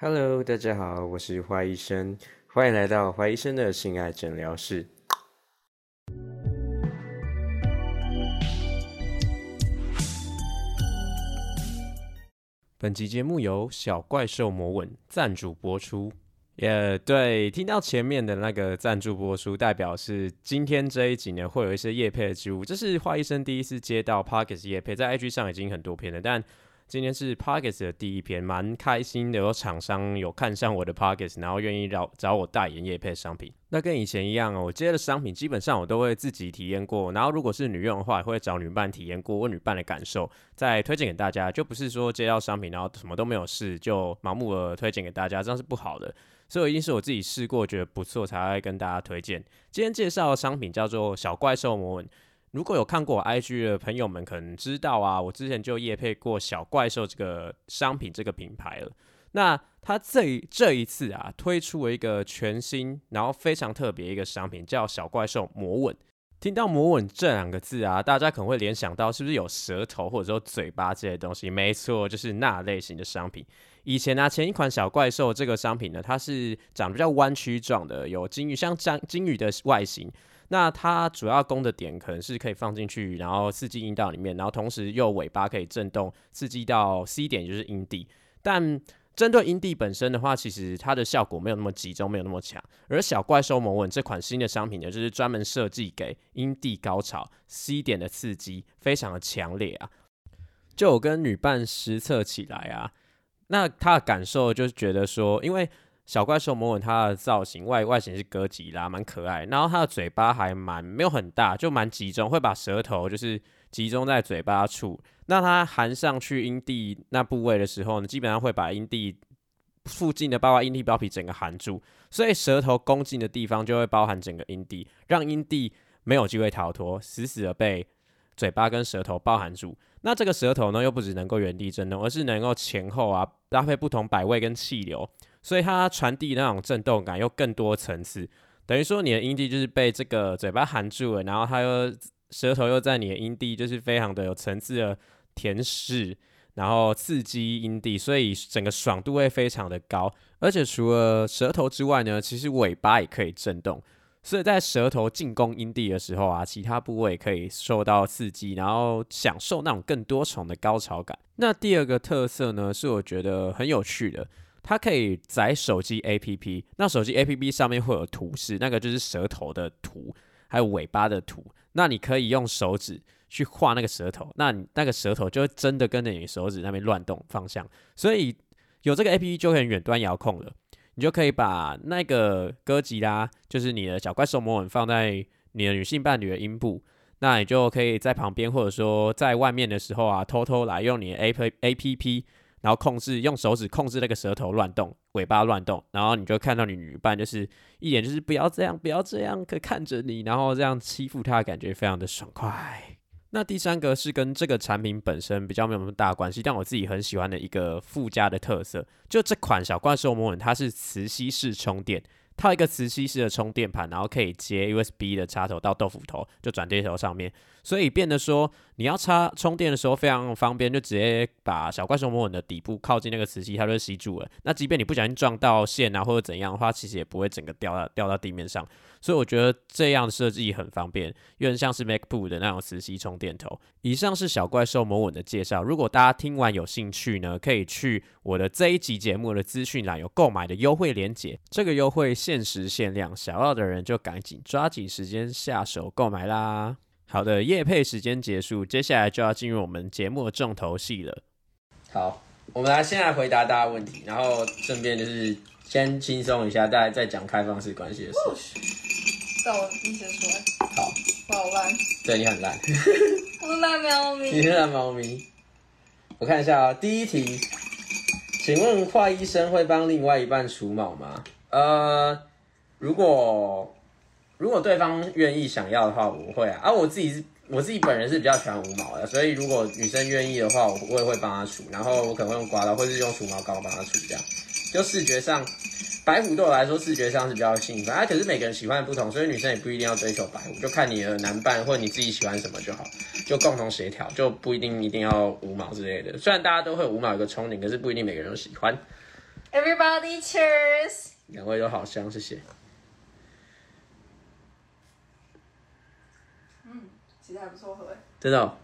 Hello，大家好，我是花医生，欢迎来到花医生的性爱诊疗室。本集节目由小怪兽魔吻赞助播出。也对，听到前面的那个赞助播出，代表是今天这一集呢会有一些叶配的植物。这是花医生第一次接到 Parkes 叶配，在 IG 上已经很多篇了，但今天是 Pocket 的第一篇，蛮开心的。有厂商有看上我的 Pocket，然后愿意找找我代言夜配商品。那跟以前一样哦，我接的商品基本上我都会自己体验过，然后如果是女用的话，也会找女伴体验过，问女伴的感受，再推荐给大家。就不是说接到商品然后什么都没有试，就盲目的推荐给大家，这样是不好的。所以我一定是我自己试过觉得不错，才会跟大家推荐。今天介绍的商品叫做小怪兽魔吻。如果有看过我 IG 的朋友们，可能知道啊，我之前就夜配过小怪兽这个商品这个品牌了。那它这这一次啊，推出了一个全新，然后非常特别一个商品，叫小怪兽魔吻。听到魔吻这两个字啊，大家可能会联想到是不是有舌头或者说嘴巴这些东西？没错，就是那类型的商品。以前呢，前一款小怪兽这个商品呢，它是长得比较弯曲状的，有金鱼像章金鱼的外形。那它主要攻的点可能是可以放进去，然后刺激阴道里面，然后同时又尾巴可以震动，刺激到 C 点就是阴蒂。但针对阴蒂本身的话，其实它的效果没有那么集中，没有那么强。而小怪兽魔吻这款新的商品呢，就是专门设计给阴蒂高潮 C 点的刺激，非常的强烈啊。就我跟女伴实测起来啊，那她的感受就是觉得说，因为。小怪兽魔吻它的造型外外形是哥吉拉，蛮可爱。然后它的嘴巴还蛮没有很大，就蛮集中，会把舌头就是集中在嘴巴处。那它含上去阴蒂那部位的时候呢，基本上会把阴蒂附近的包括阴蒂包皮整个含住，所以舌头攻进的地方就会包含整个阴蒂，让阴蒂没有机会逃脱，死死的被嘴巴跟舌头包含住。那这个舌头呢，又不只能够原地震动，而是能够前后啊搭配不同摆位跟气流。所以它传递那种震动感又更多层次，等于说你的阴蒂就是被这个嘴巴含住了，然后它又舌头又在你的阴蒂，就是非常的有层次的甜食，然后刺激阴蒂，所以整个爽度会非常的高。而且除了舌头之外呢，其实尾巴也可以震动，所以在舌头进攻阴蒂的时候啊，其他部位可以受到刺激，然后享受那种更多重的高潮感。那第二个特色呢，是我觉得很有趣的。它可以载手机 APP，那手机 APP 上面会有图示，那个就是舌头的图，还有尾巴的图。那你可以用手指去画那个舌头，那你那个舌头就会真的跟着你手指那边乱动方向。所以有这个 APP 就可以远端遥控了，你就可以把那个歌吉拉，就是你的小怪兽魔吻放在你的女性伴侣的阴部，那你就可以在旁边或者说在外面的时候啊，偷偷来用你的 A P P。然后控制用手指控制那个舌头乱动，尾巴乱动，然后你就看到你女伴就是一眼就是不要这样，不要这样，可看着你，然后这样欺负她，感觉非常的爽快。那第三个是跟这个产品本身比较没有那么大关系，但我自己很喜欢的一个附加的特色，就这款小怪兽魔吻，它是磁吸式充电。套一个磁吸式的充电盘，然后可以接 USB 的插头到豆腐头，就转接头上面，所以变得说你要插充电的时候非常方便，就直接把小怪兽魔吻的底部靠近那个磁吸，它就吸住了。那即便你不小心撞到线啊或者怎样的话，其实也不会整个掉到掉到地面上。所以我觉得这样的设计很方便，有点像是 MacBook 的那种磁吸充电头。以上是小怪兽魔吻的介绍。如果大家听完有兴趣呢，可以去我的这一集节目的资讯栏有购买的优惠链接。这个优惠限时限量，想要的人就赶紧抓紧时间下手购买啦。好的，夜配时间结束，接下来就要进入我们节目的重头戏了。好，我们来先来回答大家问题，然后顺便就是先轻松一下，大家再讲开放式关系的事情。让我你先出来。好，我好烂。对你很烂。我是烂猫咪。你是烂猫咪。我看一下啊，第一题，请问华医生会帮另外一半除毛吗？呃，如果如果对方愿意想要的话，我会啊。啊，我自己我自己本人是比较喜欢无毛的，所以如果女生愿意的话，我我也会帮她除。然后我可能会用刮刀，或是用除毛膏帮她除，这样就视觉上。白虎对我来说视觉上是比较兴奋，啊，可是每个人喜欢的不同，所以女生也不一定要追求白虎，就看你的男伴或你自己喜欢什么就好，就共同协调，就不一定一定要无毛之类的。虽然大家都会有无毛一个憧憬，可是不一定每个人都喜欢。Everybody cheers！两位都好香，谢谢。嗯其实还不错喝哎，真的哦、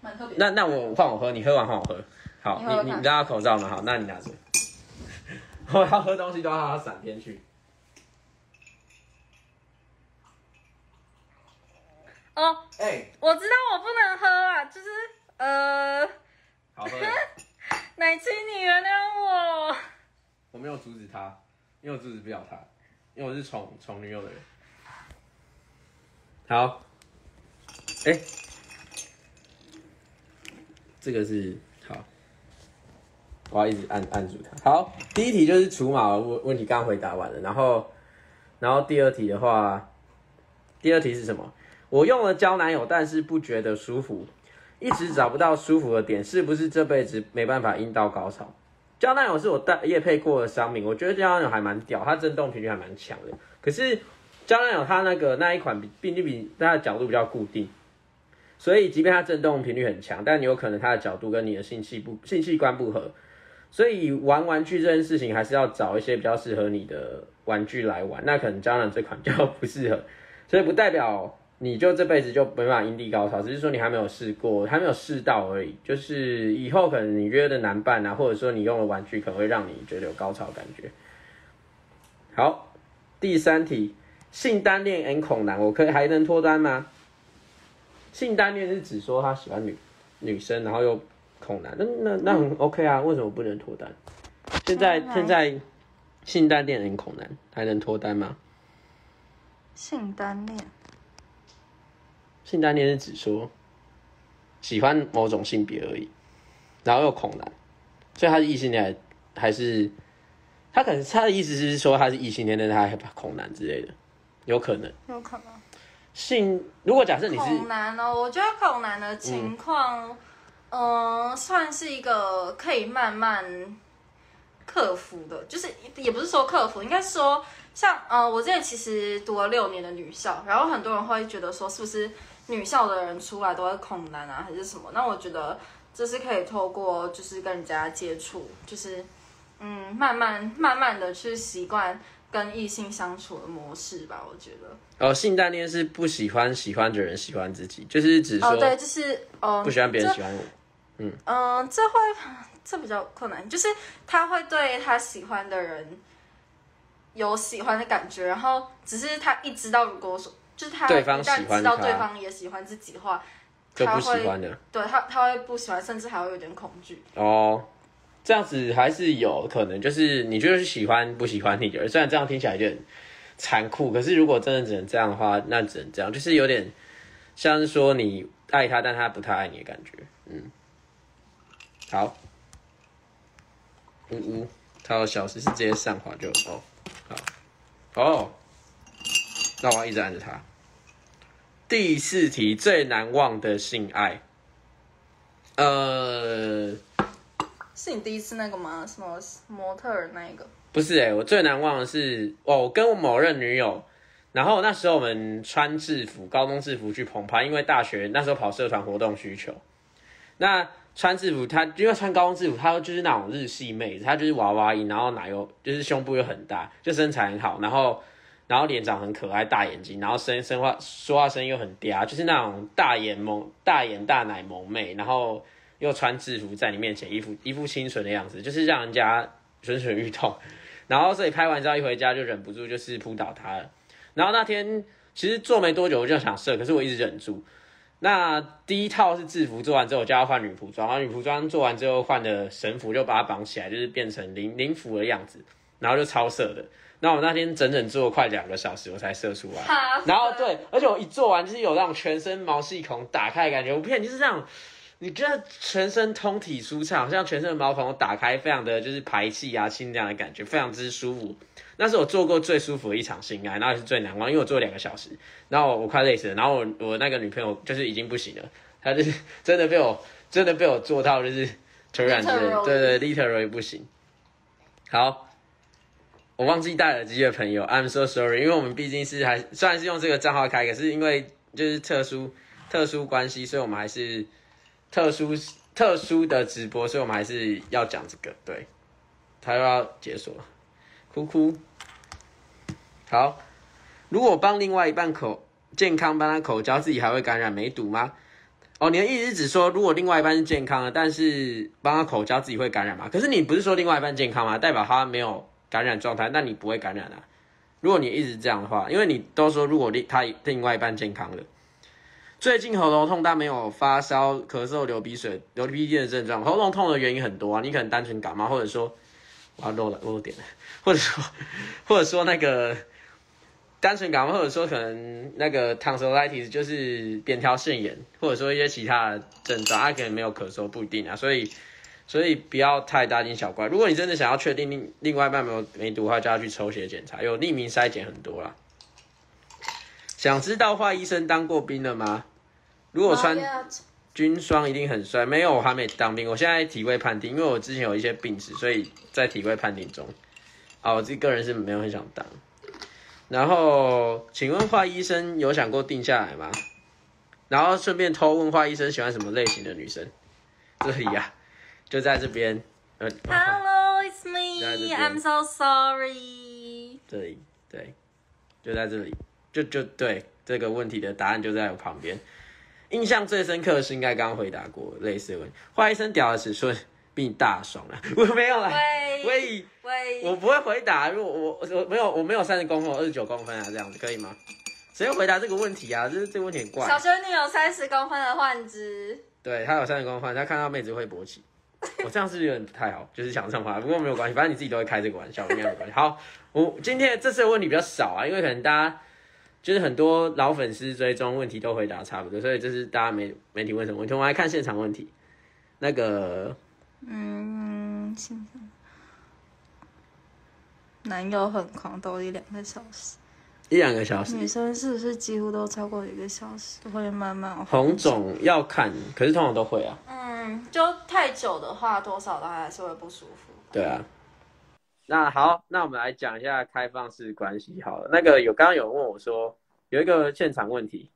蛮特别。那那我换我喝，你喝完换我喝。好，你你你戴口罩嘛？好，那你拿着。我要喝东西都要让它闪边去。哦，哎、我知道我不能喝啊，就是呃，好喝。奶青，你原谅我。我没有阻止他，因为我阻止不了他，因为我是宠宠女友的人。好，哎、这个是好，我要一直按按住它。好，第一题就是除毛问问题，刚刚回答完了，然后然后第二题的话，第二题是什么？我用了胶男友，但是不觉得舒服，一直找不到舒服的点，是不是这辈子没办法阴道高潮？胶男友是我带夜配过的商品，我觉得胶男友还蛮屌，它震动频率还蛮强的。可是胶男友它那个那一款比毕竟比它的角度比较固定，所以即便它震动频率很强，但有可能它的角度跟你的性器不性器官不合，所以玩玩具这件事情还是要找一些比较适合你的玩具来玩。那可能胶囊这款就不适合，所以不代表你就这辈子就没办法阴蒂高潮，只是说你还没有试过，还没有试到而已。就是以后可能你约的男伴啊，或者说你用的玩具可能会让你觉得有高潮感觉。好，第三题，性单恋 N 恐男，我可以还能脱单吗？性单恋是指说他喜欢女女生，然后又恐男，那那那很 OK 啊，为什么不能脱单？现在现在性单恋 N 恐男还能脱单吗？性单恋，性单恋是指说喜欢某种性别而已，然后又恐男，所以他是异性恋还还是他可能他的意思是说他是异性恋，但是他还恐男之类的，有可能。有可能。性如果假设你是恐男哦，我觉得恐男的情况，嗯、算是一个可以慢慢克服的，就是也不是说克服，应该是说像呃，我之前其实读了六年的女校，然后很多人会觉得说，是不是女校的人出来都会恐男啊，还是什么？那我觉得这是可以透过就是跟人家接触，就是嗯，慢慢慢慢的去习惯跟异性相处的模式吧，我觉得。哦，性单恋是不喜欢喜欢的人喜欢自己，就是只说哦，对，就是哦，不喜欢别人喜欢我。嗯，这会这比较困难，就是他会对他喜欢的人有喜欢的感觉，然后只是他一知道，如果说就是他对方一旦喜欢知道他对方也喜欢自己的话，就不喜欢的对他他会不喜欢，甚至还会有点恐惧。哦，这样子还是有可能，就是你就是喜欢不喜欢你的人，虽然这样听起来就很残酷，可是如果真的只能这样的话，那只能这样，就是有点像是说你爱他，但他不太爱你的感觉。嗯，好，呜呜，他的小时是直接上滑就哦，好，哦，那我要一直按着它。第四题最难忘的性爱，呃，是你第一次那个吗？什么模特儿那一个？不是哎、我最难忘的是哦，我跟我某任女友，然后那时候我们穿制服，高中制服去澎湃，因为大学那时候跑社团活动需求。那穿制服，她因为穿高中制服，她就是那种日系妹子，她就是娃娃音，然后奶油就是胸部又很大，就身材很好，然后然后脸长很可爱，大眼睛，然后声声话说话声又很嗲，就是那种大眼萌大眼大奶萌妹，然后又穿制服在你面前一副一副清纯的样子，就是让人家蠢蠢欲动。然后所以拍完照一回家就忍不住就是扑倒她了。然后那天其实做没多久我就想射，可是我一直忍住。那第一套是制服做完之后，我就要换女仆装，然后女仆装做完之后换的神服就把它绑起来，就是变成灵灵服的样子，然后就超射的。那我那天整整做了快两个小时，我才射出来。哈然后对，而且我一做完就是有那种全身毛细孔打开的感觉，我骗你就是这样，你觉得全身通体舒畅，好像全身的毛孔打开，非常的就是排气啊清凉的感觉，非常之舒服。那是我做过最舒服的一场性爱，然后也是最难忘，因为我做了两个小时，然后我快累死了，然后我我那个女朋友就是已经不行了，她就是真的被我 真的被我做到就是突然之类，Literally 对对，literally 不行。好，我忘记戴耳机的朋友，I'm so sorry，因为我们毕竟是还虽然是用这个账号开，可是因为就是特殊特殊关系，所以我们还是特殊特殊的直播，所以我们还是要讲这个。对，他又要解锁，哭哭。好，如果帮另外一半口健康帮他口交，自己还会感染梅毒吗？哦，你的意思是指说，如果另外一半是健康的，但是帮他口交，自己会感染吗？可是你不是说另外一半健康吗？代表他没有感染状态，那你不会感染啊？如果你一直这样的话，因为你都说如果另他另外一半健康了，最近喉咙痛但没有发烧、咳嗽、流鼻水、流鼻涕的症状，喉咙痛的原因很多啊，你可能单纯感冒，或者说我要漏了漏点了，或者说 或者说那个。单纯感冒，或者说可能那个 tonsillitis 就是扁桃腺炎，或者说一些其他的症状，他可能没有咳嗽，不一定啊。所以，所以不要太大惊小怪。如果你真的想要确定另另外一半没有梅毒的话，就要去抽血检查，有匿名筛检很多啦。想知道华医生当过兵了吗？如果穿军装一定很帅，没有我还没当兵，我现在体位判定，因为我之前有一些病史，所以在体位判定中。啊，我自己个人是没有很想当。然后，请问华医生有想过定下来吗？然后顺便偷问华医生喜欢什么类型的女生？这里呀，就在这边。呃，Hello, it's me. I'm so sorry. 这里，对，就在这里，就就对这个问题的答案就在我旁边。印象最深刻的是应该刚刚回答过类似的问题。华医生屌的尺寸。比你大爽了，我没有了。喂喂，我不会回答，如果我我我没有我没有三十公分，我二十九公分啊，这样子可以吗？谁会回答这个问题啊？这这个问题很怪。小轩，你有三十公分的幻肢？对他有三十公分，他看到妹子会勃起。我这样是有点不太好，就是想上话，不过没有关系，反正你自己都会开这个玩笑，应该没关系。好，我今天这次的问题比较少啊，因为可能大家就是很多老粉丝追踪问题都回答差不多，所以这是大家媒媒体问什么问题，我们来看现场问题，那个。嗯，现在男友很狂，都一两个小时，一两个小时。女生是不是几乎都超过一个小时？会慢慢红肿要看，可是通常都会啊。嗯，就太久的话，多少的还是会不舒服。对啊。那好，那我们来讲一下开放式关系。好了，那个有刚刚有问我说，有一个现场问题。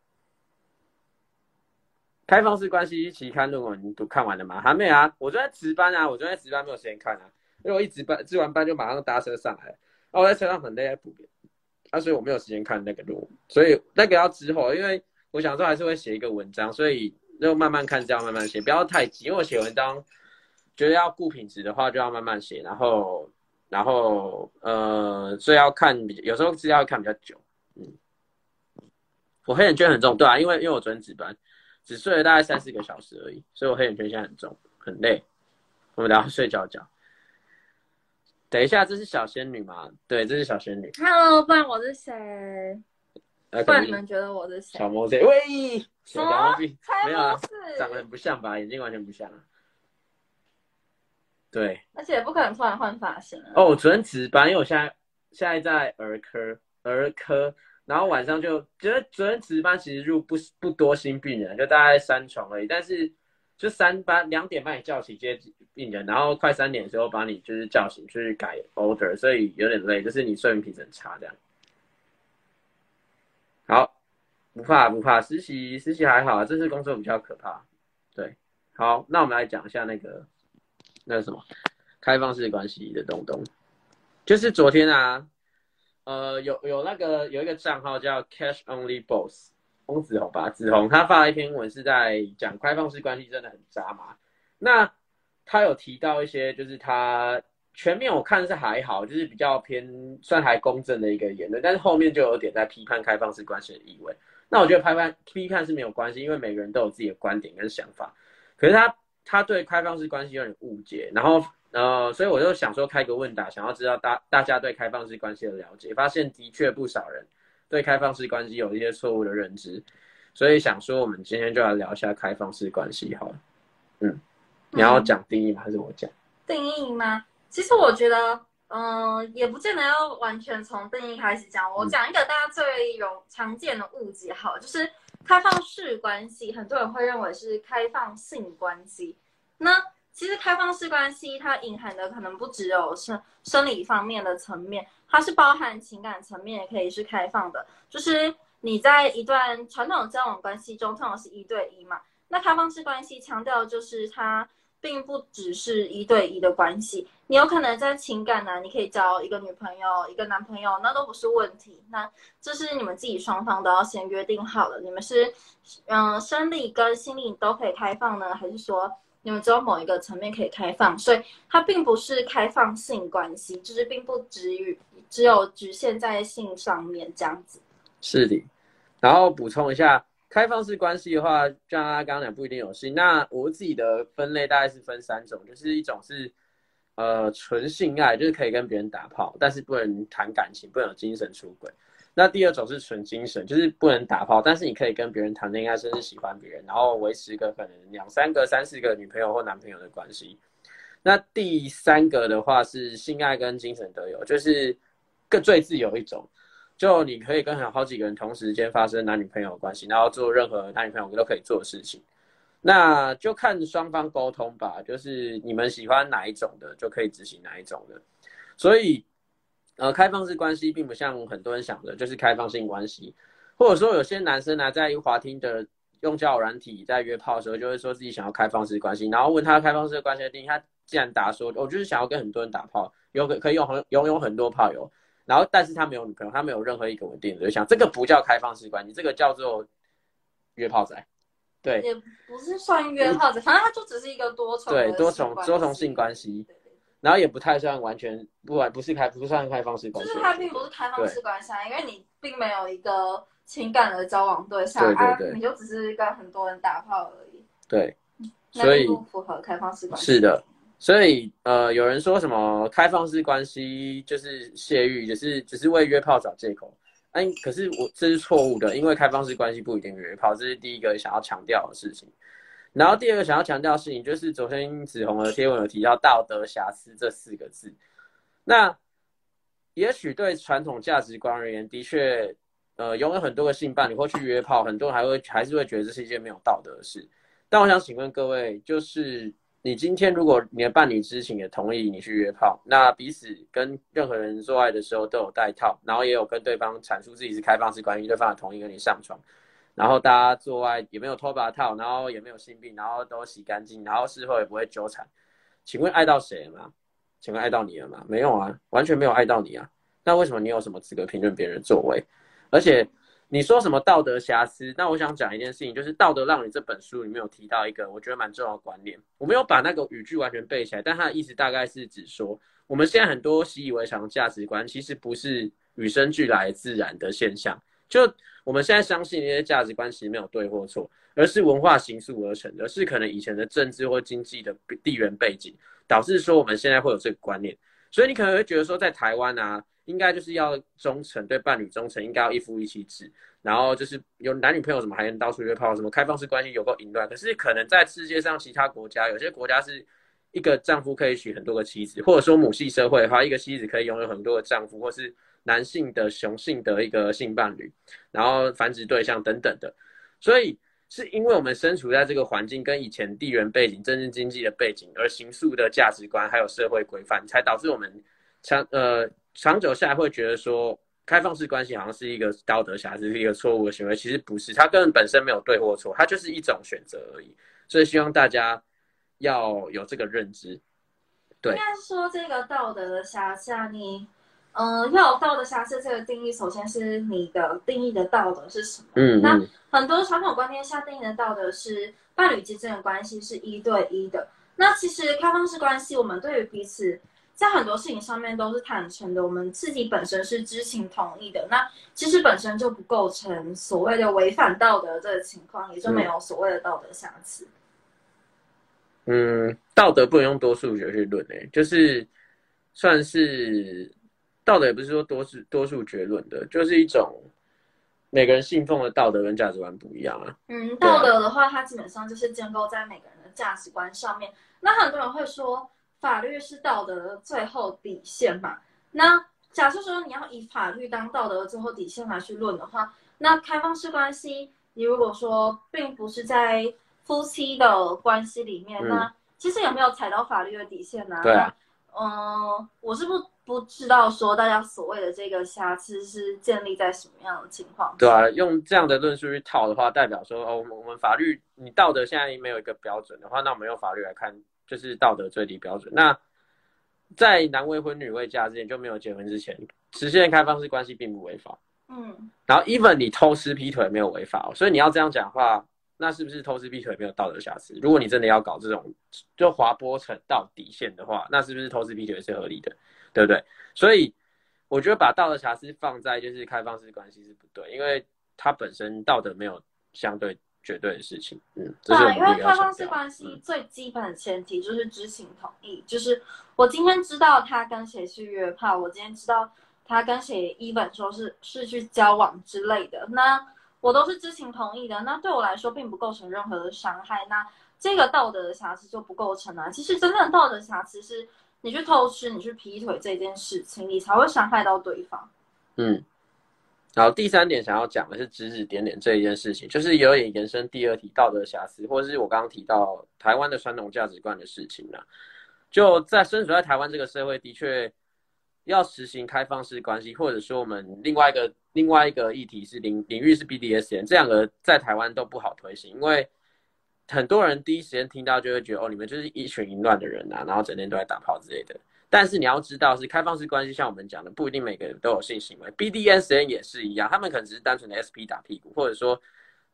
开放式关系期刊论文你都看完了吗？还没啊，我昨天值班啊，我昨天值班没有时间看啊，因为我一值班值完班就马上搭车上来，啊，我在车上很累在啊，所以我没有时间看那个论文，所以那个要之后，因为我想说还是会写一个文章，所以就慢慢看，这样慢慢写，不要太急，因为我写文章觉得要顾品质的话，就要慢慢写，然后然后呃，所以要看有时候资料要看比较久，嗯，我黑眼圈很重，对啊，因为因为我昨天值班。只睡了大概三四个小时而已，所以我黑眼圈现在很重，很累。我们等下睡觉觉。等一下，这是小仙女吗？对，这是小仙女。Hello，不然我是谁？不然你们觉得我是谁？小魔仙。喂，什么？没有啊，长得很不像吧？眼睛完全不像啊。对。而且不可能突然换发型啊。哦，我昨天值班，因为我现在现在在儿科，儿科。然后晚上就觉得昨天值班其实入不不多新病人，就大概三床而已。但是就三班两点半你叫起接病人，然后快三点的时候把你就是叫醒去改 order，所以有点累，就是你睡眠品质很差这样。好，不怕不怕，实习实习还好，这次工作比较可怕。对，好，那我们来讲一下那个那个什么开放式关系的东东，就是昨天啊。呃，有有那个有一个账号叫 Cash Only Boss，翁子红吧，子红他发了一篇文是在讲开放式关系真的很渣嘛。那他有提到一些，就是他全面我看是还好，就是比较偏算还公正的一个言论，但是后面就有点在批判开放式关系的意味。那我觉得批判批判是没有关系，因为每个人都有自己的观点跟想法。可是他他对开放式关系有点误解，然后。呃，所以我就想说开个问答，想要知道大大家对开放式关系的了解，发现的确不少人对开放式关系有一些错误的认知，所以想说我们今天就来聊一下开放式关系好了。嗯，你要讲定义吗？还是我讲？定义吗？其实我觉得，嗯，也不见得要完全从定义开始讲。我讲一个大家最有常见的误解，好，就是开放式关系，很多人会认为是开放性关系，那。其实开放式关系它隐含的可能不只有生生理方面的层面，它是包含情感层面，也可以是开放的。就是你在一段传统交往关系中，通常是一对一嘛，那开放式关系强调的就是它并不只是一对一的关系，你有可能在情感呢，你可以交一个女朋友、一个男朋友，那都不是问题。那这是你们自己双方都要先约定好了，你们是嗯生理跟心理都可以开放呢，还是说你们只有某一个层面可以开放？所以它并不是开放性关系，就是并不止于只有局限在性上面这样子。是的，然后补充一下。开放式关系的话，像他刚刚讲，不一定有性。那我自己的分类大概是分三种，就是一种是呃纯性爱，就是可以跟别人打炮，但是不能谈感情，不能有精神出轨。那第二种是纯精神，就是不能打炮，但是你可以跟别人谈恋爱，甚至喜欢别人，然后维持一个可能两三个、三四个女朋友或男朋友的关系。那第三个的话是性爱跟精神都有，就是更最自由一种。就你可以跟很好几个人同时间发生男女朋友关系，然后做任何男女朋友都可以做的事情，那就看双方沟通吧。就是你们喜欢哪一种的，就可以执行哪一种的。所以，呃，开放式关系并不像很多人想的，就是开放性关系，或者说有些男生呢，在滑听的用交友软体在约炮的时候，就会说自己想要开放式关系，然后问他开放式关系的定义，他竟然答说，我就是想要跟很多人打炮，有可可以用很拥有很多炮友。然后，但是他没有女朋友，他没有任何一个稳定的对象，这个不叫开放式关系，这个叫做约炮仔，对，也不是算约炮仔，反正他就只是一个多重对多重多重性关系，然后也不太算完全不完不是开不算开放式关系，就是他并不是开放式关系，因为你并没有一个情感的交往对象，啊，你就只是跟很多人打炮而已，对，所以不符合开放式关系，是的。所以，呃，有人说什么开放式关系就是泄欲，只是只是为约炮找借口。哎，可是我这是错误的，因为开放式关系不一定约炮，这是第一个想要强调的事情。然后第二个想要强调的事情就是，昨天子红的贴文有提到道德瑕疵这四个字。那也许对传统价值观而言，的确，呃，拥有很多个性伴侣或去约炮，很多人还会还是会觉得这是一件没有道德的事。但我想请问各位，就是。你今天如果你的伴侣知情也同意你去约炮，那彼此跟任何人做爱的时候都有带套，然后也有跟对方阐述自己是开放式关系，对方也同意跟你上床，然后大家做爱也没有脱拔套，然后也没有性病，然后都洗干净，然后事后也不会纠缠，请问爱到谁了吗？请问爱到你了吗？没有啊，完全没有爱到你啊，那为什么你有什么资格评论别人作为？而且。你说什么道德瑕疵？那我想讲一件事情，就是《道德让你》这本书里面有提到一个我觉得蛮重要的观念。我没有把那个语句完全背起来，但它的意思大概是指说，我们现在很多习以为常的价值观，其实不是与生俱来自然的现象。就我们现在相信那些价值观，其实没有对或错，而是文化形塑而成的，是可能以前的政治或经济的地缘背景导致说我们现在会有这个观念。所以你可能会觉得说，在台湾啊。应该就是要忠诚，对伴侣忠诚，应该要一夫一妻制。然后就是有男女朋友，什么还能到处约炮，什么开放式关系有够淫乱。可是可能在世界上其他国家，有些国家是一个丈夫可以娶很多个妻子，或者说母系社会的话，一个妻子可以拥有很多个丈夫，或是男性的雄性的一个性伴侣，然后繁殖对象等等的。所以是因为我们身处在这个环境，跟以前地缘背景、政治经济的背景而形塑的价值观，还有社会规范，才导致我们像呃。长久下来会觉得说，开放式关系好像是一个道德瑕疵，是一个错误的行为。其实不是，它根本本身没有对或错，它就是一种选择而已。所以希望大家要有这个认知。对，应该说这个道德的瑕疵，你，嗯，要有道德瑕疵这个定义，首先是你的定义的道德是什么？嗯，那很多传统观念下定义的道德是伴侣之间的关系是一对一的。那其实开放式关系，我们对于彼此。在很多事情上面都是坦诚的，我们自己本身是知情同意的，那其实本身就不构成所谓的违反道德这个情况，也就没有所谓的道德瑕疵。嗯，道德不能用多数决去论诶，就是算是道德也不是说多数多数决论的，就是一种每个人信奉的道德跟价值观不一样啊。嗯，道德的话，它基本上就是建构在每个人的价值观上面。那很多人会说。法律是道德的最后底线嘛？那假设说你要以法律当道德的最后底线来去论的话，那开放式关系，你如果说并不是在夫妻的关系里面，那其实有没有踩到法律的底线呢？对。啊嗯，我是不不知道说大家所谓的这个瑕疵是建立在什么样的情况？对啊，用这样的论述去套的话，代表说哦，我们我们法律你道德现在没有一个标准的话，那我们用法律来看，就是道德最低标准。那在男未婚女未嫁之前就没有结婚之前，实现开放式关系并不违法。嗯，然后 even 你偷吃劈腿没有违法、哦，所以你要这样讲话，那是不是偷吃劈腿没有道德瑕疵？如果你真的要搞这种就滑坡成到底线的话，那是不是偷吃劈腿是合理的？对不对？所以我觉得把道德瑕疵放在就是开放式关系是不对，因为它本身道德没有相对绝对的事情。嗯，对，因为开放式关系嗯最基本的前提就是知情同意，就是我今天知道他跟谁去约炮，我今天知道他跟谁 even 说是是去交往之类的，那我都是知情同意的，那对我来说并不构成任何的伤害，那这个道德的瑕疵就不构成啊。其实真正的道德瑕疵是你去偷吃、你去劈腿这件事情，你才会伤害到对方。嗯，然后第三点想要讲的是指指点点这一件事情，就是有点延伸第二题道德瑕疵，或者是我刚刚提到台湾的传统价值观的事情啦。就在身处在台湾这个社会，的确要实行开放式关系，或者说我们另外一个另外一个议题是领领域是 BDSM，这两个在台湾都不好推行，因为很多人第一时间听到就会觉得哦，你们就是一群淫乱的人啊，然后整天都在打炮之类的。但是你要知道，是开放式关系，像我们讲的，不一定每个人都有性行为。BDSN 也是一样，他们可能只是单纯的 SP 打屁股，或者说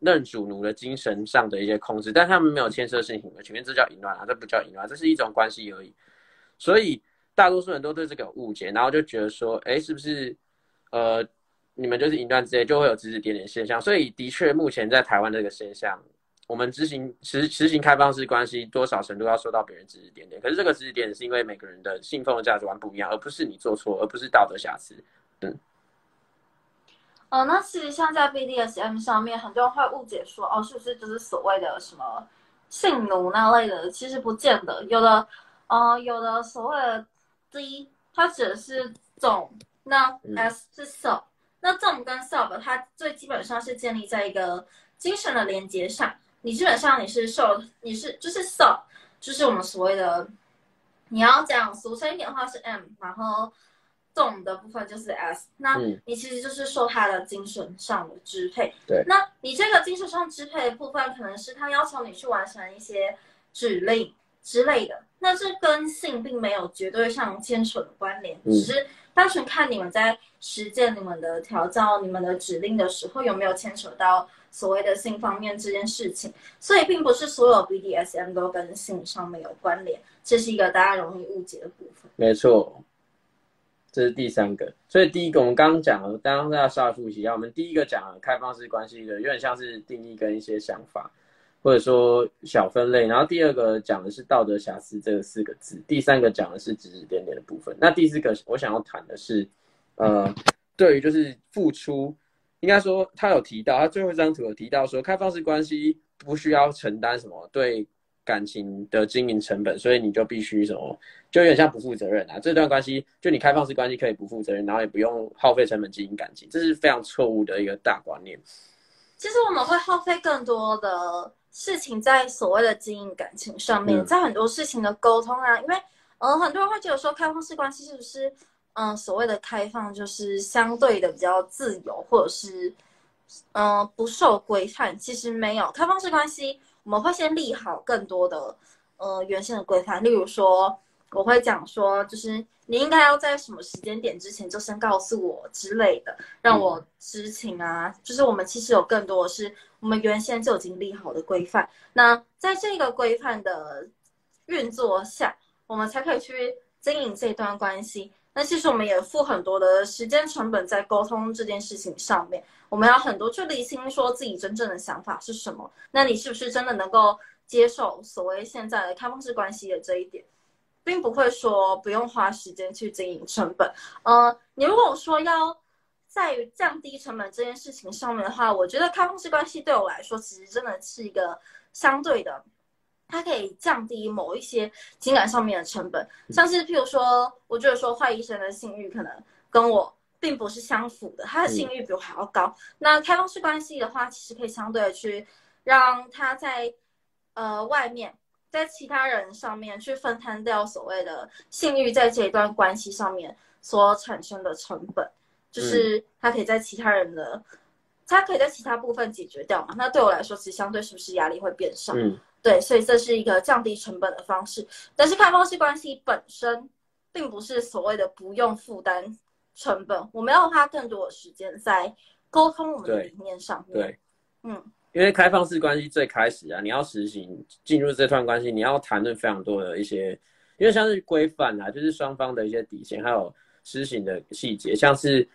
认主奴的精神上的一些控制，但他们没有牵涉性行为，前面这叫淫乱啊，这不叫淫乱，这是一种关系而已。所以大多数人都对这个有误解，然后就觉得说，哎，是不是呃你们就是淫乱之类，就会有指指点点现象。所以的确，目前在台湾这个现象，我们执行实实行开放式关系，多少程度要受到别人指指点点。可是这个指指点点是因为每个人的信奉的价值观不一样，而不是你做错，而不是道德瑕疵。呃，那其实像在 BDSM 上面，很多人会误解说，哦，是不是就是所谓的什么性奴那类的？其实不见得，有的，呃，有的所谓的 D，它指的是总，那嗯 S 是 sub，、那总跟 sub 它最基本上是建立在一个精神的连接上，你基本上你是受，你是就是 sub，就是我们所谓的，你要讲俗称一点的话是 M，然后。重的部分就是 S，那嗯你其实就是受他的精神上的支配。对那你这个精神上支配的部分，可能是他要求你去完成一些指令之类的。那这跟性并没有绝对上牵扯的关联，嗯只是单纯看你们在实践你们的调教、你们的指令的时候有没有牵扯到所谓的性方面这件事情。所以，并不是所有 BDSM 都跟性上面有关联，这是一个大家容易误解的部分。没错，这是第三个。所以第一个我们刚刚讲了，刚刚大家稍微复习一下，我们第一个讲了开放式关系的，有点像是定义跟一些想法，或者说小分类。然后第二个讲的是道德瑕疵这四个字，第三个讲的是指指点点的部分。那第四个我想要谈的是，呃，对于就是付出，应该说他有提到，他最后一张图有提到说，开放式关系不需要承担什么对感情的经营成本，所以你就必须什么，就有点像不负责任啊。这段关系就你开放式关系可以不负责任，然后也不用耗费成本经营感情，这是非常错误的一个大观念。其实我们会耗费更多的事情在所谓的经营感情上面，嗯在很多事情的沟通啊，因为呃很多人会觉得说开放式关系是不是嗯、呃所谓的开放就是相对的比较自由，或者是嗯、呃不受规范，其实没有开放式关系，我们会先立好更多的呃原先的规范，例如说我会讲说就是。你应该要在什么时间点之前就先告诉我之类的，让我知情啊。就是我们其实有更多的是我们原先就已经立好的规范。那在这个规范的运作下，我们才可以去经营这段关系。那其实我们也付很多的时间成本在沟通这件事情上面，我们要很多去理清说自己真正的想法是什么。那你是不是真的能够接受所谓现在的开放式关系的这一点？并不会说不用花时间去经营成本。呃，你如果说要在于降低成本这件事情上面的话，我觉得开放式关系对我来说，其实真的是一个相对的，它可以降低某一些情感上面的成本，像是譬如说，我觉得说坏医生的性欲可能跟我并不是相符的，他的性欲比我还要高。那开放式关系的话，其实可以相对的去让他在呃外面。在其他人上面去分摊掉所谓的性欲在这一段关系上面所产生的成本，就是他可以在其他人的，他可以在其他部分解决掉嘛？那对我来说，其实相对是不是压力会变少？嗯，对，所以这是一个降低成本的方式。但是开放式关系本身并不是所谓的不用负担成本，我们要花更多的时间在沟通我们的理念上面。对，嗯，因为开放式关系最开始啊，你要实行进入这段关系，你要谈论非常多的一些，因为像是规范啊，就是双方的一些底线，还有施行的细节，像是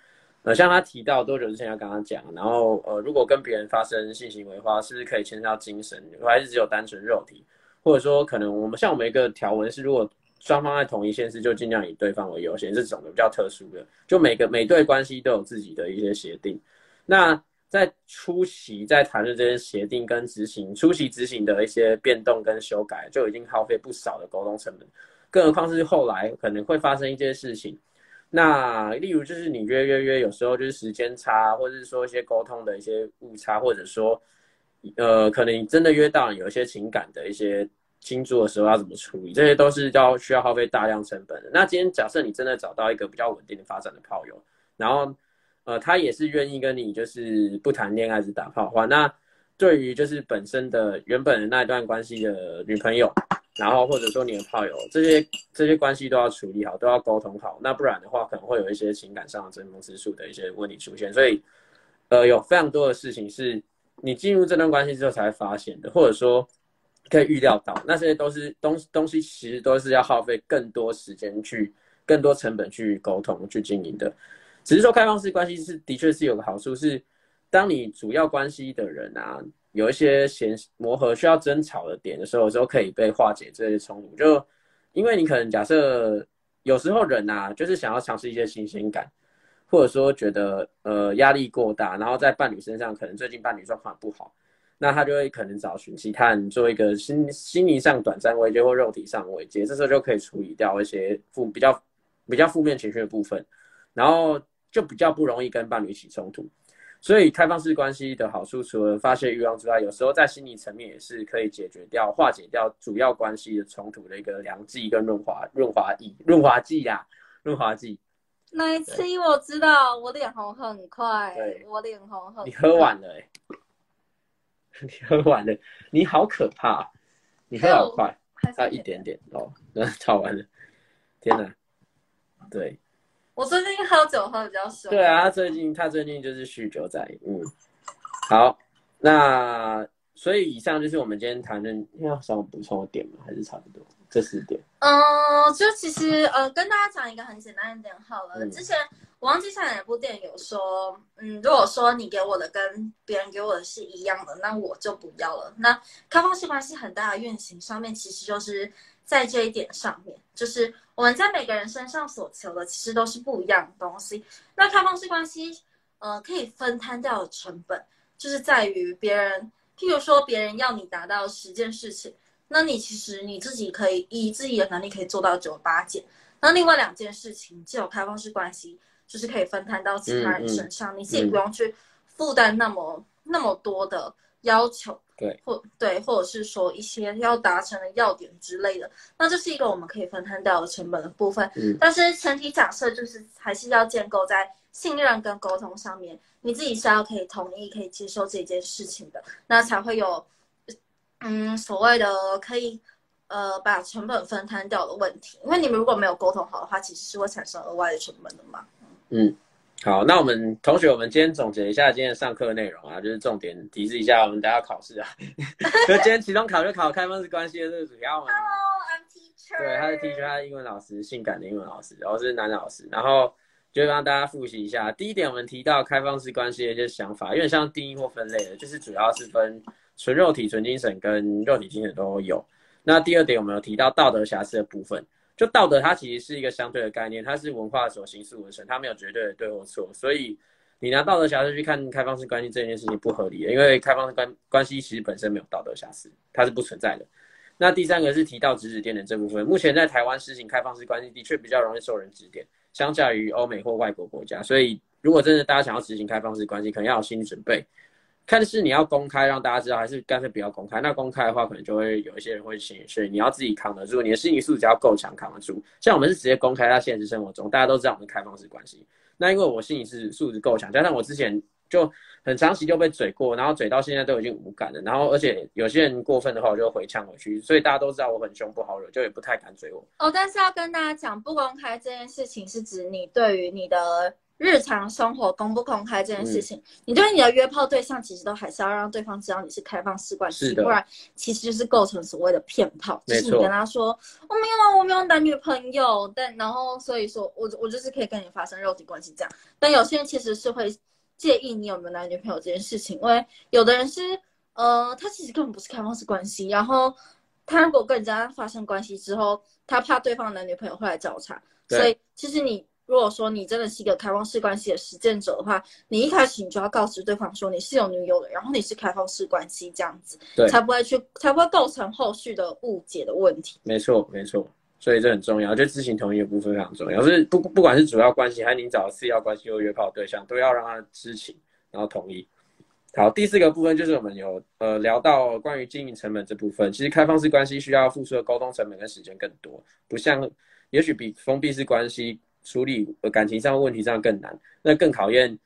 呃，像他提到多久之前要跟他讲，然后呃，如果跟别人发生性行为的话，是不是可以牵涉到精神，还是只有单纯肉体？或者说，可能我们像我们一个条文是，如果双方在同一县市，就尽量以对方为优先，这种的比较特殊的，就每个每对关系都有自己的一些协定。那在初期在谈论这些协定跟执行，初期执行的一些变动跟修改，就已经耗费不少的沟通成本，更何况是后来可能会发生一些事情。那例如就是你约约约，有时候就是时间差，或者是说一些沟通的一些误差，或者说，呃，可能真的约到有一些情感的一些倾注的时候要怎么处理，这些都是要需要耗费大量成本的。那今天假设你真的找到一个比较稳定的发展的炮友，然后呃他也是愿意跟你就是不谈恋爱只打炮的话，那对于就是本身的原本的那一段关系的女朋友，然后或者说你的炮友，这些这些关系都要处理好，都要沟通好，那不然的话可能会有一些情感上的争风吃醋的一些问题出现。所以呃有非常多的事情是你进入这段关系之后才发现的，或者说。可以预料到，那些都是东东西，其实都是要耗费更多时间去、更多成本去沟通、去经营的。只是说开放式关系是的确是有个好处是，当你主要关系的人啊有一些嫌磨合需要争吵的点的时候，有时候可以被化解这些冲突。就因为你可能假设有时候人啊，就是想要尝试一些新鲜感，或者说觉得呃压力过大，然后在伴侣身上可能最近伴侣状况不好。那他就会可能找寻其他人做一个心心理上短暂慰藉或肉体上慰藉，这时候就可以处理掉一些负比较比较负面情绪的部分，然后就比较不容易跟伴侣起冲突。所以开放式关系的好处，除了发泄欲望之外，有时候在心理层面也是可以解决掉、化解掉主要关系的冲突的一个良剂跟润滑润滑剂、润滑剂呀、润滑剂。那一次我知道我脸红很快，我脸红很。你喝完了、欸，你喝完了，你好可怕、你喝好快。还差一点点哦，那 吵完了，天哪！对我最近喝酒喝的比较少。对啊，他最近他最近就是酗酒仔，嗯，好，那所以以上就是我们今天谈论，要想我补充的点吗？还是差不多这四点？嗯，就其实呃，跟大家讲一个很简单的点好了。嗯之前我忘记上哪部电影有说，嗯，如果说你给我的跟别人给我的是一样的，那我就不要了。那开放式关系很大的运行上面，其实就是在这一点上面，就是我们在每个人身上所求的，其实都是不一样的东西。那开放式关系，呃，可以分摊掉的成本，就是在于别人，譬如说别人要你达到十件事情。那你其实你自己可以以自己的能力可以做到九八件，那另外两件事情既有开放式关系，就是可以分摊到其他人身上，你自己不用去负担那么那么多的要求，对，或对，或者是说一些要达成的要点之类的，那这是一个我们可以分摊掉的成本的部分。嗯但是前提假设就是还是要建构在信任跟沟通上面，你自己是要可以同意、可以接受这件事情的，那才会有嗯所谓的可以呃把成本分摊掉的问题。因为你们如果没有沟通好的话，其实是会产生额外的成本的嘛。嗯，好，那我们同学，我们今天总结一下今天上课内容啊，就是重点提示一下，我们大家考试啊，就今天期中考就考开放式关系的这个主要嘛。I'm teacher。对，他是 teacher，他是英文老师，性感的英文老师，然后是男老师，然后就让大家复习一下。第一点，我们提到开放式关系的一些想法，有点像定义或分类的，就是主要是分纯肉体、纯精神跟肉体、精神都有。那第二点，我们有提到道德瑕疵的部分，就道德它其实是一个相对的概念，它是文化所形塑而成，它没有绝对的对或错，所以你拿道德瑕疵去看开放式关系这件事情不合理的，因为开放式关关系其实本身没有道德瑕疵，它是不存在的。那第三个是提到指指点点这部分，目前在台湾实行开放式关系的确比较容易受人指点，相较于欧美或外国国家，所以如果真的大家想要执行开放式关系，可能要有心理准备。看是你要公开让大家知道，还是干脆不要公开。那公开的话，可能就会有一些人会显示你要自己扛得住，你的心理素质要够强，扛得住。像我们是直接公开在现实生活中，大家都知道我们开放式关系。那因为我心理是素质够强，加上我之前就很长期就被嘴过，然后嘴到现在都已经无感了。然后而且有些人过分的话，我就回呛回去。所以大家都知道我很凶不好惹，就也不太敢嘴我。哦，但是要跟大家讲，不公开这件事情是指你对于你的。日常生活公不公开这件事情，你对你的约炮对象其实都还是要让对方知道你是开放式关系，不然其实就是构成所谓的骗炮。就是你跟他说我没有啊，我没有男女朋友，但然后所以说我我就是可以跟你发生肉体关系这样。但有些人其实是会介意你有没有男女朋友这件事情，因为有的人是呃他其实根本不是开放式关系，然后他如果跟人家发生关系之后，他怕对方男女朋友会来找茬，所以其实你。如果说你真的是一个开放式关系的实践者的话，你一开始你就要告知对方说你是有女友的，然后你是开放式关系这样子，对，才不会去才不会构成后续的误解的问题。没错，没错，所以这很重要，就知情同意的部分非常重要。是不不管是主要关系还是你找次要关系或约炮对象，都要让他知情，然后同意。好，第四个部分就是我们有呃聊到关于经营成本这部分，其实开放式关系需要付出的沟通成本跟时间更多，不像也许比封闭式关系。处理感情上问题上更难，那更考验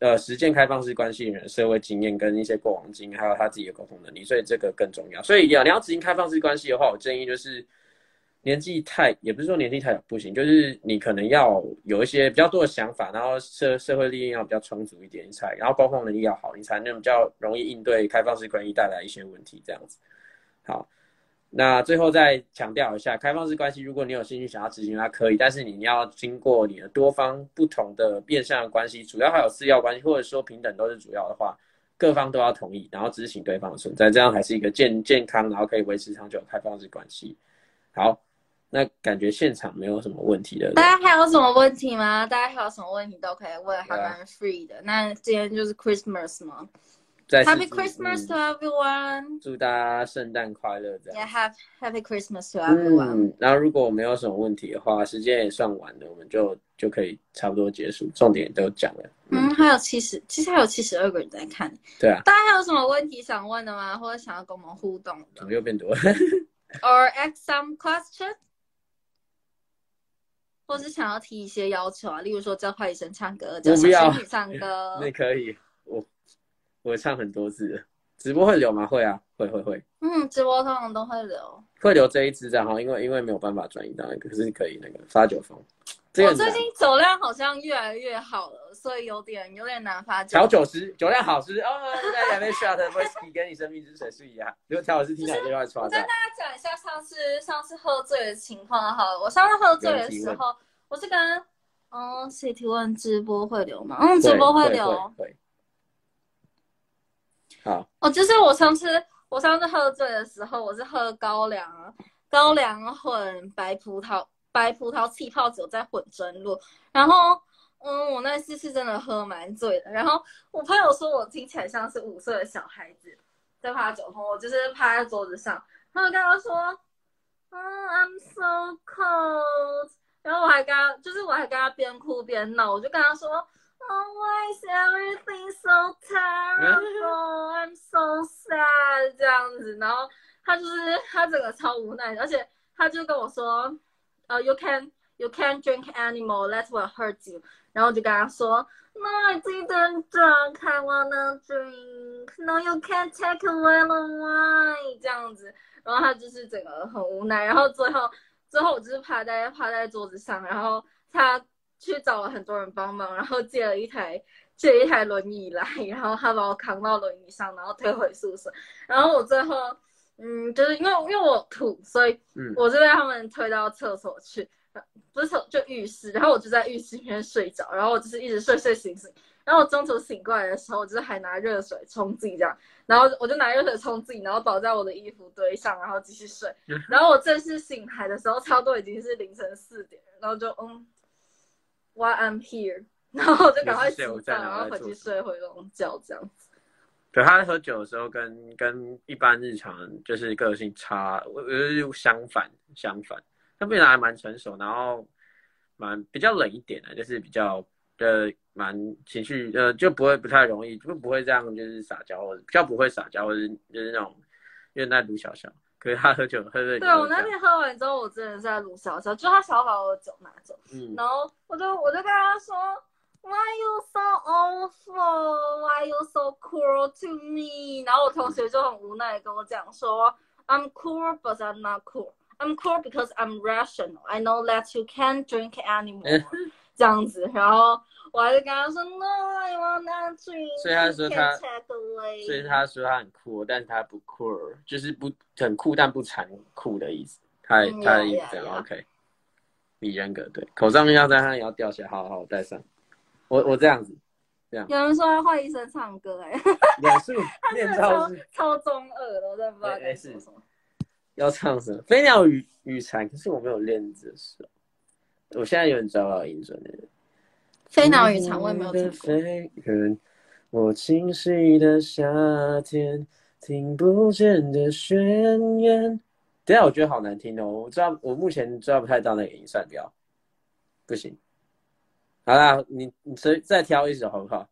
呃实践开放式关系人社会经验跟一些过往经验，还有他自己的沟通能力，所以这个更重要。所以要你要执行开放式关系的话，我建议就是年纪太也不是说年纪太小不行，就是你可能要有一些比较多的想法，然后社社会历练要比较充足一点，你才然后沟通能力要好，你才能比较容易应对开放式关系带来一些问题这样子。好。那最后再强调一下，开放式关系，如果你有兴趣想要执行，它可以，但是你要经过你的多方不同的变相关系，主要还有次要关系，或者说平等都是主要的话，各方都要同意，然后执行对方的存在，这样才是一个健健康，然后可以维持长久的开放式关系。好，那感觉现场没有什么问题的，大家还有什么问题吗？大家还有什么问题都可以问，还蛮 free 的。那今天就是 Christmas 吗？Happy Christmas to everyone！祝大家圣诞快乐！这样，Yeah，Have Happy Christmas to everyone！嗯，然后如果没有什么问题的话，时间也算晚了，我们就就可以差不多结束，重点都讲了。嗯，还有七十，其实还有七十二个人在看。对啊。大家还有什么问题想问的吗？或者想要跟我们互动的？怎么又变多？Or ask some question？或是想要提一些要求啊？例如说叫快医生唱歌，叫小仙女唱歌。那可以，我。我唱很多次，直播会留吗？会啊，会会会。嗯，直播通常都会留。会留这一支账号，因为因为没有办法转移到那个，可是可以那个发酒疯。我最近酒量好像越来越好了，所以有点有点难发。调酒师，酒量好是哦，在两杯 shot whisky 跟你生命之水是一样。如果调酒师听起来就会我跟大家讲一下上次上次喝醉的情况好了。我上次喝醉的时候，我是跟嗯谁提问直播会留吗？嗯，直播会留。好，哦，就是我上次我上次喝醉的时候，我是喝高粱高粱混白葡萄白葡萄气泡酒再混真露，然后嗯，我那次是真的喝蛮醉的。然后我朋友说我听起来像是五岁的小孩子在趴酒疯，我就是趴在桌子上，他就跟他说，嗯，I'm so cold，然后我还跟他就是我还跟他边哭边闹，我就跟他说。Oh, why is everything so terrible? I'm so sad. 这样子，然后他就是他整个超无奈，而且他就跟我说，呃，You can you can drink anymore. That will hurt you. 然后就跟他说，No, I didn't drink. I wanna drink. No, you can't take away the wine. 这样子，然后他就是整个很无奈，然后最后最后我就是趴在趴在桌子上，然后他。去找了很多人帮忙，然后借了一台借一台轮椅来，然后他把我扛到轮椅上，然后推回宿舍。然后我最后，嗯，就是因为因为我吐，所以我就被他们推到厕所去，不是厕就浴室。然后我就在浴室里面睡着，然后我就是一直睡睡醒醒。然后我中途醒过来的时候，我就是还拿热水冲自己这样，然后我就拿热水冲自己，然后倒在我的衣服堆上，然后继续睡。然后我正式醒来的时候，差不多已经是凌晨四点，然后就嗯。Why I'm here，然后我就赶快洗澡，然后回去睡回笼觉这样子。对，他喝酒的时候跟跟一般日常就是个性差，我觉得相反相反。他变得还蛮成熟，然后蛮比较冷一点的，就是比较呃蛮情绪，呃，就不会不太容易，就不会这样就是撒娇，或者比较不会撒娇，或者就是那种因为那卢小小，可是他喝酒喝的。对我那天喝完之后，我真的是在卢小小，就他想要把我的酒拿走，嗯，然后我就我就跟他说，Why you so awful? Why you so cruel to me? 然后我同学就很无奈跟我讲说，I'm cruel but I'm not cruel. I'm cruel because I'm rational. I know that you can't drink anymore. 这样子，然后我还是跟他说，No, I want not drink. 所以他说他.所以他说他很酷，但是他不酷，就是不很酷但不残酷的意思。他嗯他的意思 OK。比人格对，口罩要戴上，也要掉下来，好好我戴上。我我这样子，这样有人说要换医生唱歌、哎，忍术 他真的练超超中二的，我真的不知道该说什么。要唱什么？飞鸟与与蝉，可是我没有练这首。我现在有点抓不到音准了。飞鸟与蝉我也没有听过。飞人，我清晰的夏天，听不见的宣言。等下我觉得好难听哦，我抓我目前抓不太到那个音，算掉，不行。好啦，你你再再挑一首好不好？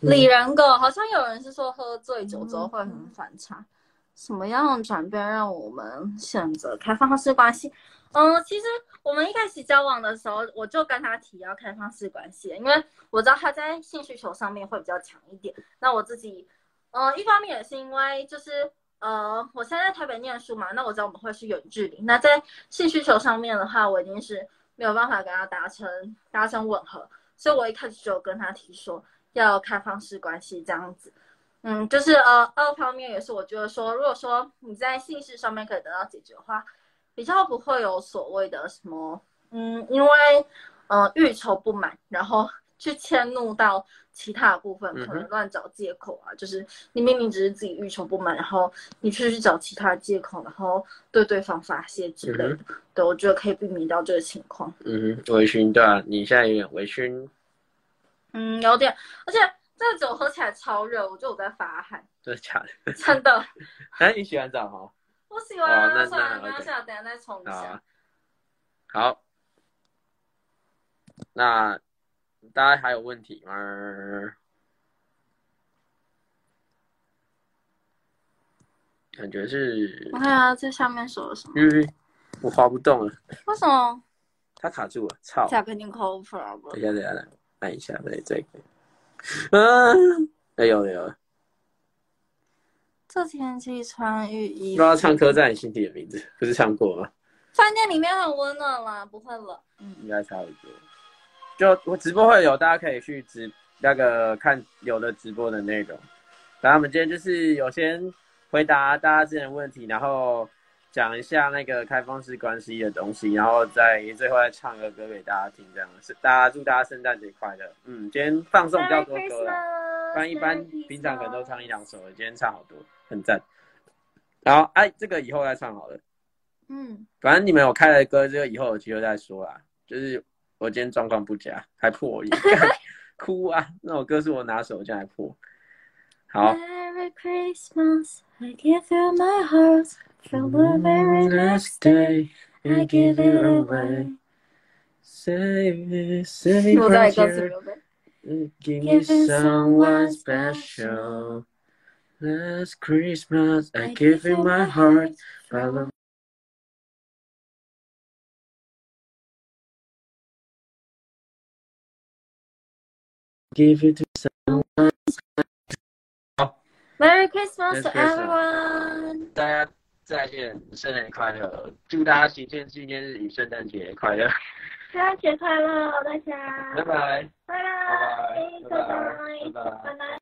李仁狗好像有人是说喝醉酒之后会很反差，什么样的转变让我们选择开放式关系？嗯，其实我们一开始交往的时候，我就跟他提要开放式关系，因为我知道他在性需求上面会比较强一点。那我自己，嗯，一方面也是因为就是呃，我现在在台北念书嘛，那我知道我们会是远距离。那在性需求上面的话，我一定是没有办法跟他达成达成吻合，所以我一开始就有跟他提说要开放式关系这样子。嗯，就是呃，二方面也是我觉得说，如果说你在性事上面可以得到解决的话，比较不会有所谓的什么，嗯，因为呃欲求不满，然后 去迁怒到其他的部分，可能乱找借口啊，就是你明明只是自己欲求不满，然后你却去找其他的借口，然后对对方发泄之类的。对，我觉得可以避免掉这个情况。嗯哼，微醺对啊，你现在有点微醺，嗯，有点，而且这个酒喝起来超热，我觉得我在发汗，真的假的？真的。哎，你洗完澡哈？我喜欢啊，哦那算了，那没关系啊，等一下再冲一下好那大家还有问题吗？感觉是我，看下这下面说了什么？我滑不动了，为什么？它卡住了，操！才跟你 cover 等一下，等一下，来按一下，对，这个，嗯，哎有了有了，这天气穿浴衣不知。道唱歌在你心底的名字，不是唱过吗？饭店里面很温暖啦，不会冷。嗯，应该差不多。就我直播会有，大家可以去直那个看有的直播的内容。然后我们今天就是有先回答大家之前的问题，然后讲一下那个开放式关系的东西，然后再最后再唱个歌给大家听，这样是大家祝大家圣诞节快乐。嗯，今天放送比较多歌了，不然一般平常可能都唱一两首，今天唱好多，很赞。然后哎，这个以后再唱好了。嗯，反正你们有开的歌，这个以后有机会再说啦。就是我今天状况不佳，还破音，干 哭啊！那首歌是我拿手，这样还破。好。Merry Christmas, I give you my heart. From the very last day, I give it away. Save me, save no, right here. Give me someone special. Last Christmas, I, I gave you my heart. Follow Give it to someone. Merry Christmas to everyone. Dad. 再见，圣诞快乐！祝大家行宪纪念日与圣诞节快乐！圣诞节快乐，大家！拜拜。拜拜，拜拜拜拜，拜拜拜拜。